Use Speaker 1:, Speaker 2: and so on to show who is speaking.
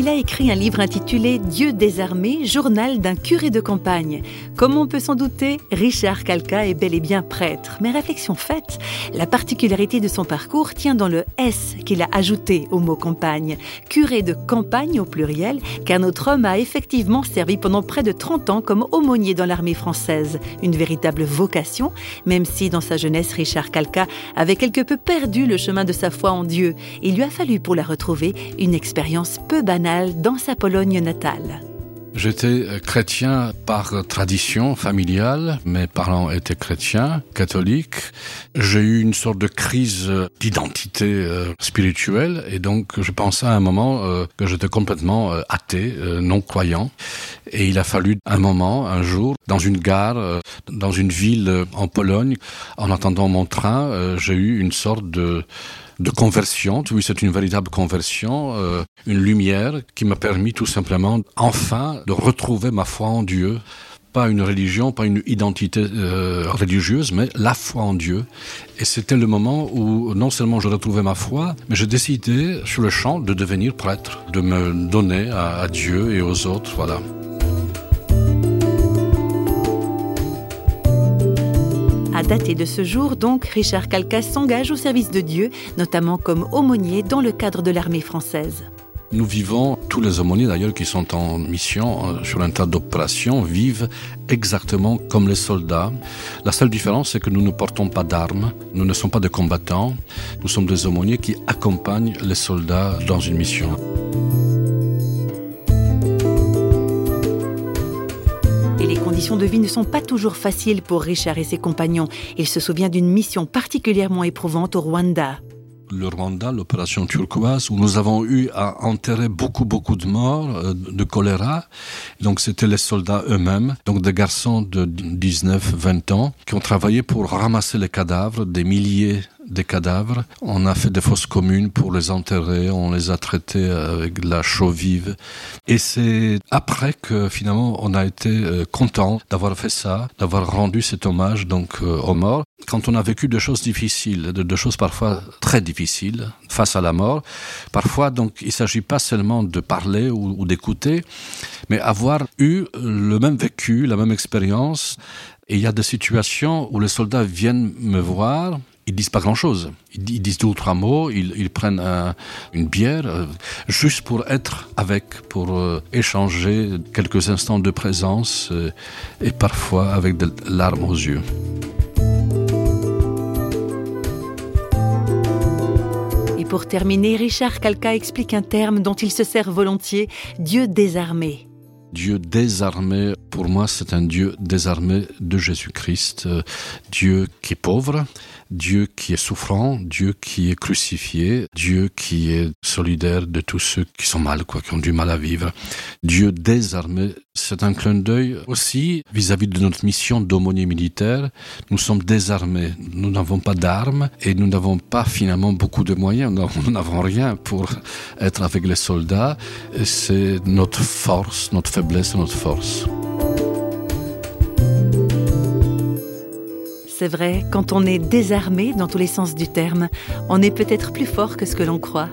Speaker 1: il a écrit un livre intitulé Dieu désarmé, journal d'un curé de campagne. Comme on peut s'en douter, Richard Calca est bel et bien prêtre. Mais réflexion faite, la particularité de son parcours tient dans le S qu'il a ajouté au mot campagne. Curé de campagne au pluriel, car notre homme a effectivement servi pendant près de 30 ans comme aumônier dans l'armée française. Une véritable vocation, même si dans sa jeunesse, Richard Calca avait quelque peu perdu le chemin de sa foi en Dieu. Il lui a fallu pour la retrouver une expérience peu banale dans sa Pologne natale.
Speaker 2: J'étais euh, chrétien par tradition familiale. Mes parents étaient chrétiens, catholiques. J'ai eu une sorte de crise d'identité euh, spirituelle et donc je pensais à un moment euh, que j'étais complètement athée, non croyant. Et il a fallu un moment, un jour, dans une gare, dans une ville en Pologne, en attendant mon train, j'ai eu une sorte de de conversion. Oui, c'est une véritable conversion, euh, une lumière qui m'a permis tout simplement, enfin, de retrouver ma foi en Dieu. Pas une religion, pas une identité euh, religieuse, mais la foi en Dieu. Et c'était le moment où non seulement je retrouvais ma foi, mais j'ai décidé sur le champ de devenir prêtre, de me donner à, à Dieu et aux autres. Voilà.
Speaker 1: À dater de ce jour, donc, Richard Calcas s'engage au service de Dieu, notamment comme aumônier dans le cadre de l'armée française.
Speaker 2: Nous vivons, tous les aumôniers d'ailleurs qui sont en mission euh, sur un tas d'opérations vivent exactement comme les soldats. La seule différence, c'est que nous ne portons pas d'armes, nous ne sommes pas des combattants, nous sommes des aumôniers qui accompagnent les soldats dans une mission.
Speaker 1: Conditions de vie ne sont pas toujours faciles pour Richard et ses compagnons. Il se souvient d'une mission particulièrement éprouvante au Rwanda
Speaker 2: le Rwanda, l'opération turquoise, où nous avons eu à enterrer beaucoup, beaucoup de morts euh, de choléra. Donc, c'était les soldats eux-mêmes, donc des garçons de 19, 20 ans, qui ont travaillé pour ramasser les cadavres, des milliers des cadavres. On a fait des fosses communes pour les enterrer, on les a traités avec de la chaux vive. Et c'est après que finalement on a été euh, content d'avoir fait ça, d'avoir rendu cet hommage donc euh, aux morts. Quand on a vécu de choses difficiles, de, choses parfois très difficiles face à la mort, parfois donc il s'agit pas seulement de parler ou, ou d'écouter, mais avoir eu le même vécu, la même expérience. Et il y a des situations où les soldats viennent me voir ils disent pas grand-chose. Ils, disent deux ou trois mots, ils, prennent une bière, euh, juste pour être avec, pour euh, échanger quelques instants de présence, euh, et parfois avec des larmes aux yeux.
Speaker 1: Et pour terminer, Richard Calca explique un terme dont il se sert volontiers, Dieu désarmé.
Speaker 2: Dieu désarmé, pour moi, c'est un Dieu désarmé de Jésus-Christ, Dieu qui est pauvre, Dieu qui est souffrant, Dieu qui est crucifié, Dieu qui est solidaire de tous ceux qui sont mal, quoi, qui ont du mal à vivre. Dieu désarmé, c'est un clin d'œil aussi vis-à-vis de notre mission d'aumônier militaire. Nous sommes désarmés, nous n'avons pas d'armes et nous n'avons pas finalement beaucoup de moyens. Nous n'avons rien pour être avec les soldats. C'est notre force, notre faiblesse, notre force.
Speaker 1: C'est vrai, quand on est désarmé dans tous les sens du terme, on est peut-être plus fort que ce que l'on croit.